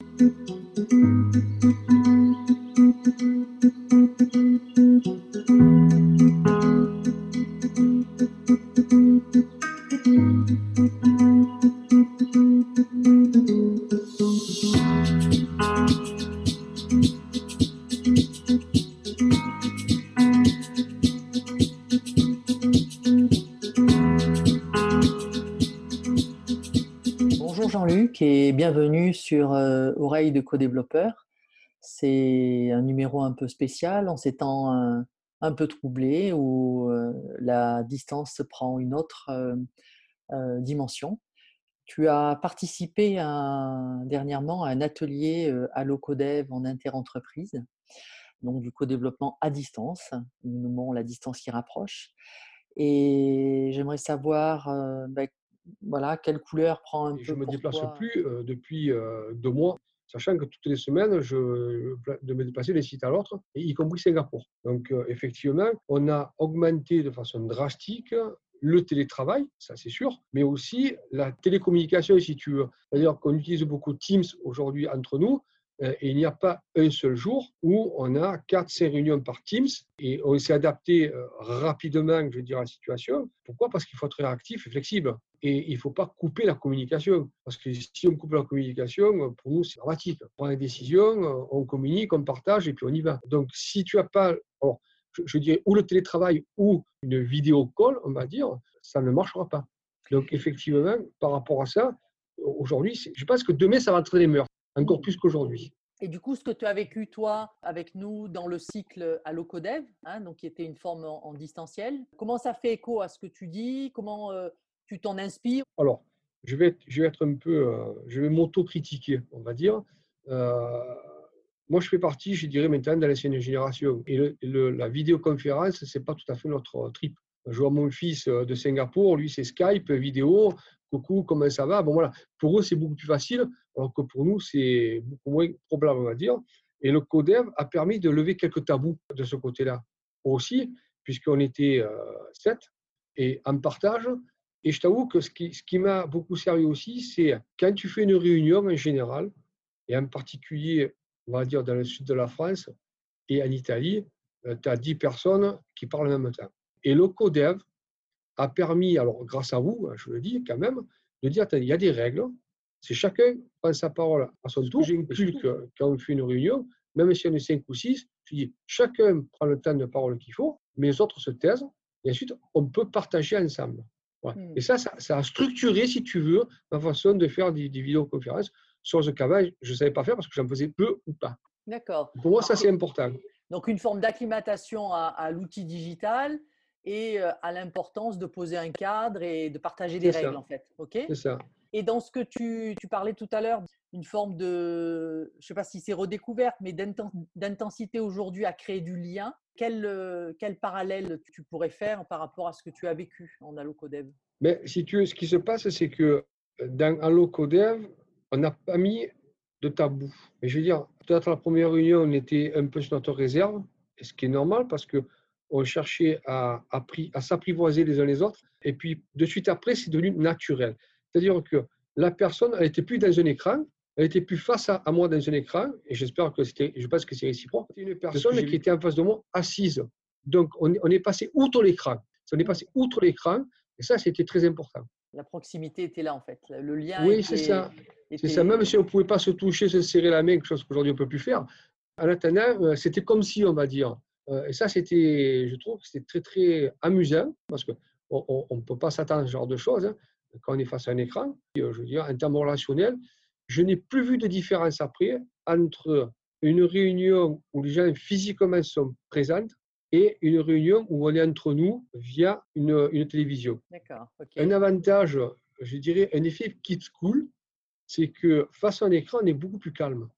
Thank you. Jean-Luc et bienvenue sur euh, Oreille de co-développeur. C'est un numéro un peu spécial en ces temps un, peu troublés où euh, la distance prend une autre euh, dimension. Tu as participé à- dernièrement à un atelier à l'OCODEV en interentreprise, donc du co-développement à distance. Nous nommons la distance qui rapproche. Et j'aimerais savoir ben, voilà, quelle couleur prend un Et je ne me pour déplace toi? plus euh, depuis euh, deux mois, sachant que toutes les semaines, je de me déplacer d'un site à l'autre, y compris Singapour. Donc, euh, effectivement, on a augmenté de façon drastique le télétravail, ça c'est sûr, mais aussi la télécommunication, si tu veux. C'est-à-dire qu'on utilise beaucoup Teams aujourd'hui entre nous, euh, et il n'y a pas un seul jour où on a 4-5 réunions par Teams et on s'est adapté euh, rapidement, je veux dire, à la situation. Pourquoi? Parce qu'il faut être réactif et flexible. Et il ne faut pas couper la communication. Parce que si on coupe la communication, pour nous, c'est dramatique. On prend des décisions, euh, on communique, on partage et puis on y va. Donc, si tu n'as pas, je, dirais, ou le télétravail ou une vidéo call, on va dire, ça ne marchera pas. Donc, effectivement, par rapport à ça, aujourd'hui, je pense que demain, ça va être les mœurs, encore plus qu'aujourd'hui. Et du coup, ce que tu as vécu, toi, avec nous dans le cycle à l'OCODEV, hein, donc qui était une forme en, en distanciel, comment ça fait écho à ce que tu dis? Comment euh, tu t'en inspires? Alors, je vais, être- je vais être un peu, euh, je vais m'auto-critiquer, on va dire. Euh, moi, je fais partie, je dirais maintenant, de l'ancienne génération. Et le- le- la vidéoconférence, c'est pas tout à fait notre trip. Je vois mon fils de Singapour, lui, c'est Skype, vidéo, coucou, comment ça va? Bon, voilà. Pour eux, c'est beaucoup plus facile, alors que pour nous, c'est beaucoup moins probable, on va dire. Et le CODEV a permis de lever quelques tabous de ce côté-là aussi, puisqu'on était euh, sept et en partage. Et je t'avoue que ce qui, ce qui m'a beaucoup servi aussi, c'est quand tu fais une réunion en général, et en particulier, on va dire dans le sud de la France et en Italie, tu as 10 personnes qui parlent en même temps. Et le CODEV a permis, alors grâce à vous, je le dis quand même, de dire, attendez, il y a des règles, c'est chacun prend sa parole à son tour. J'inclus que quand on fait une réunion, même si on est 5 ou 6, je dis, chacun prend le temps de parole qu'il faut, mais les autres se taisent, et ensuite, on peut partager ensemble. Voilà. Hmm. Et ça, ça, ça a structuré, si tu veux, ma façon de faire des, des vidéoconférences sur ce qu'avant, je ne savais pas faire parce que j'en faisais peu ou pas. D'accord. Pour moi, ça, c'est important. Donc, une forme d'acclimatation à, à l'outil digital et à l'importance de poser un cadre et de partager des ça. règles, en fait. OK? C'est ça. Et dans ce que tu, tu parlais tout à l'heure, une forme de, je ne sais pas si c'est redécouverte, mais d'inten- d'intensité aujourd'hui à créer du lien, quel, quel parallèle tu pourrais faire par rapport à ce que tu as vécu en AlloCodev Mais si tu veux, ce qui se passe, c'est que dans AlloCodev, on n'a pas mis de tabou. Et je veux dire, peut-être la première réunion, on était un peu sur notre réserve, ce qui est normal parce que on cherchait à, à, pri- à s'apprivoiser les uns les autres. Et puis, de suite après, c'est devenu naturel. C'est-à-dire que la personne, elle n'était plus dans un écran, elle était plus face à, à moi dans un écran, et j'espère que c'était, je pense que c'est réciproque. C'était une personne qui était en face de moi, assise. Donc, on, est- on est passé outre l'écran. On est passé outre l'écran, et ça, c'était très important. La proximité était là, en fait. Le lien Oui, c'est ça. C'est ça, même si on ne pouvait pas se toucher, se serrer la main, quelque chose qu'aujourd'hui on ne peut plus faire, en attendant, euh, c'était comme si, on va dire. Euh, Et ça, c'était, je trouve que c'était très, très amusant, parce qu'on ne peut pas s'attendre à ce genre de choses hein, quand on est face à un écran. Euh, je veux dire, en termes relationnels, je n'ai plus vu de différence après entre une réunion où les gens physiquement sont présents et une réunion où on est entre nous via une, une télévision. D'accord. Un avantage, je dirais, un effet kids school, c'est que face à un écran, on est beaucoup plus calme.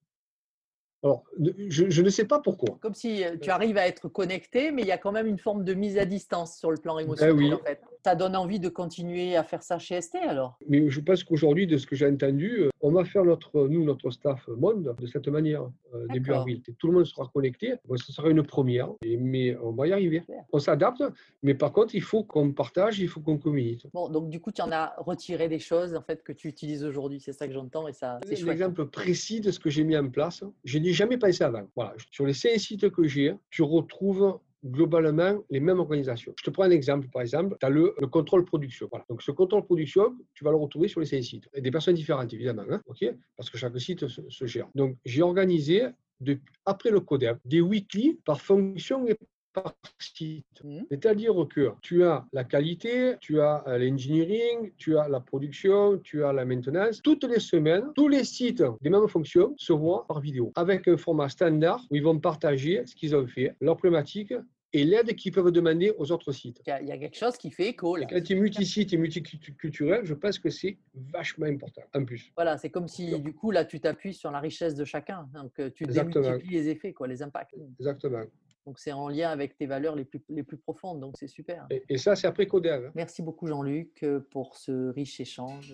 Alors, je, je, ne sais pas pourquoi. Comme si tu arrives à être connecté, mais il y a quand même une forme de mise à distance sur le plan ben émotionnel. oui. en fait. Ça donne envie de continuer à faire ça chez ST alors Mais je pense qu'aujourd'hui, de ce que j'ai entendu, on va faire notre, nous, notre staff monde de cette manière, début avril. Tout le monde sera connecté. Bon, ce sera une première, mais on va y arriver. On s'adapte, mais par contre, il faut qu'on partage, il faut qu'on communique. Bon, donc du coup, tu en as retiré des choses en fait que tu utilises aujourd'hui, c'est ça que j'entends et ça. C'est un exemple précis de ce que j'ai mis en place. Je jamais pensé avant. Voilà, sur les cinq sites que j'ai, tu retrouves globalement les mêmes organisations. Je te prends un exemple, par exemple, tu as le, contrôle production. Voilà. Donc ce contrôle production, tu vas le retrouver sur les cinq sites. Des personnes différentes, évidemment, hein, parce que chaque site se, gère. Donc j'ai organisé, après le codec, des weekly par fonction et par site. Mmh. C'est-à-dire que tu as la qualité, tu as euh, l'engineering, tu as la production, tu as la maintenance. Toutes les semaines, tous les sites des mêmes fonctions se voient par vidéo avec un format standard où ils vont partager ce qu'ils ont fait, leurs problématiques et l'aide qu'ils peuvent demander aux autres sites. Il y, a, quelque chose qui fait écho. Là. Quand tu es multi-site et multiculturel, je pense que c'est vachement important, en plus. Voilà, c'est comme si, du coup, là, tu t'appuies sur la richesse de chacun. Donc, euh, tu démultiplies les effets, quoi, les impacts. Exactement. Donc, c'est en lien avec tes valeurs les plus, les plus profondes. Donc, c'est super. Et, ça, c'est après Codev. Merci beaucoup, Jean-Luc, euh, pour ce riche échange.